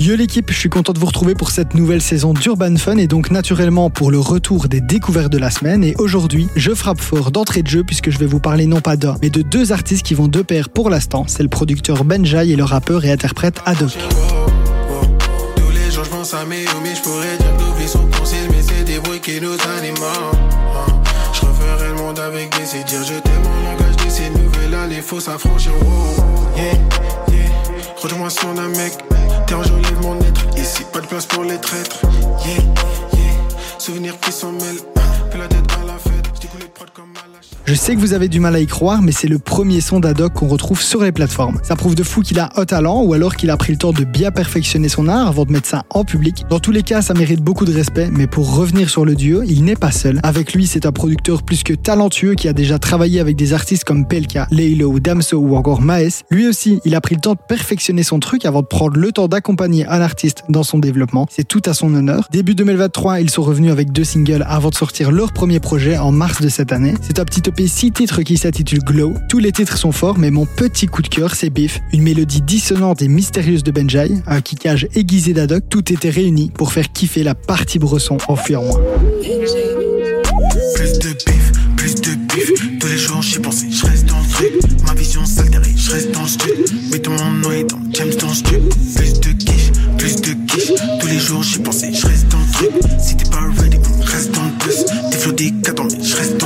Yo l'équipe, je suis content de vous retrouver pour cette nouvelle saison d'Urban Fun et donc naturellement pour le retour des découvertes de la semaine. Et aujourd'hui, je frappe fort d'entrée de jeu puisque je vais vous parler non pas d'un, mais de deux artistes qui vont de pair pour l'instant. C'est le producteur Benjai et le rappeur et interprète Adoc. T'es enjolive mon être. Ici, pas de place pour les traîtres. Yeah, yeah. Souvenirs qui s'en mêlent, Je sais que vous avez du mal à y croire, mais c'est le premier son d'Adoc qu'on retrouve sur les plateformes. Ça prouve de fou qu'il a haut talent ou alors qu'il a pris le temps de bien perfectionner son art avant de mettre ça en public. Dans tous les cas, ça mérite beaucoup de respect, mais pour revenir sur le duo, il n'est pas seul. Avec lui, c'est un producteur plus que talentueux qui a déjà travaillé avec des artistes comme Pelka, Leilo, Damso ou encore Maes. Lui aussi, il a pris le temps de perfectionner son truc avant de prendre le temps d'accompagner un artiste dans son développement. C'est tout à son honneur. Début 2023, ils sont revenus avec deux singles avant de sortir leur premier projet en mars de cette année. C'est un petit EP 6 titres qui s'intitule Glow. Tous les titres sont forts, mais mon petit coup de cœur, c'est Biff, une mélodie dissonante et mystérieuse de Benjai, un kickage aiguisé d'Adoc. Tout était réuni pour faire kiffer la partie bresson en moi. Plus de bif, plus de bif. Tous les jours j'y pensais, je reste dans le truc. Ma vision s'altérait, je reste dans le studio. Mets tout mon noyé dans James dans le. Plus de kiff, plus de kiff. Tous les jours j'y pensais, je reste dans le truc. Si t'es pas ready, reste dans le bus. Des flots, des mais je reste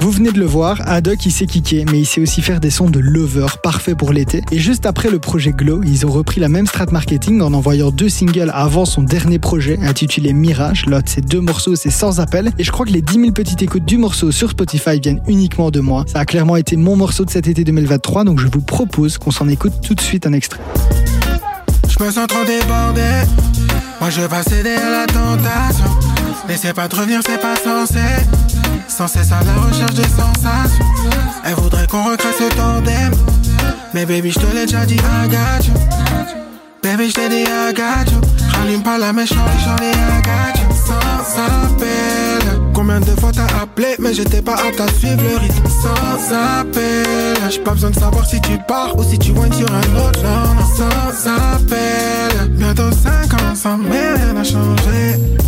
Vous venez de le voir, Adoc il sait kicker, mais il sait aussi faire des sons de lover parfaits pour l'été. Et juste après le projet Glow, ils ont repris la même strat marketing en envoyant deux singles avant son dernier projet intitulé Mirage. L'autre, ces deux morceaux, c'est sans appel. Et je crois que les 10 000 petites écoutes du morceau sur Spotify viennent uniquement de moi. Ça a clairement été mon morceau de cet été 2023, donc je vous propose qu'on s'en écoute tout de suite un extrait. Me sens trop débordé. Moi je pas céder à la tentation. N'essaie pas de revenir, c'est pas censé. Sans cesse à la recherche des sensations. Elle voudrait qu'on recrée ce tandem. Mais baby, je te l'ai déjà dit, I. Baby, je t'ai dit, I got. Rallume pas la mèche, shawty, shawty, I. Combien de fois t'as appelé, mais j'étais pas apte à suivre le rythme. Sans appel. J'ai pas besoin de savoir si tu pars ou si tu vois sur un autre. Non, sans appel. Bientôt 5 ans sans rien n'a changé.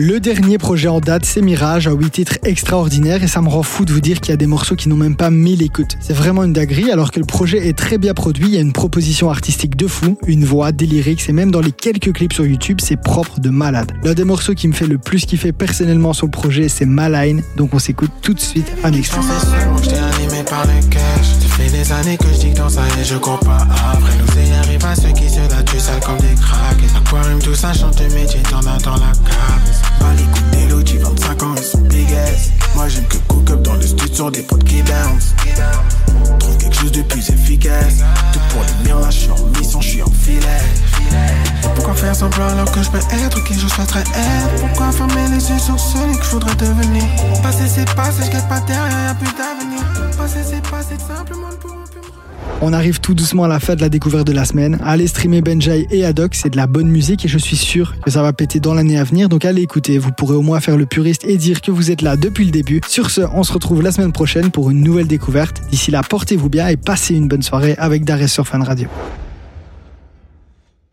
Le dernier projet en date, c'est Mirage, à 8 titres extraordinaires, et ça me rend fou de vous dire qu'il y a des morceaux qui n'ont même pas 1000 écoutes. C'est vraiment une dinguerie, alors que le projet est très bien produit, il y a une proposition artistique de fou, une voix, des lyrics, et même dans les quelques clips sur YouTube, c'est propre de malade. L'un des morceaux qui me fait le plus kiffer personnellement sur le projet, c'est Maline, donc on s'écoute tout de suite un extrait. Des potes qui bounce. Trouve quelque chose de plus efficace. Tout pour les miens, je suis en mission, je suis en filet. On arrive tout doucement à la fin de la découverte de la semaine. Allez streamer Benjai et Adoc, c'est de la bonne musique et je suis sûr que ça va péter dans l'année à venir. Donc allez écouter, vous pourrez au moins faire le puriste et dire que vous êtes là depuis le début. Sur ce, on se retrouve la semaine prochaine pour une nouvelle découverte. D'ici là, portez-vous bien et passez une bonne soirée avec Darès sur Fan Radio.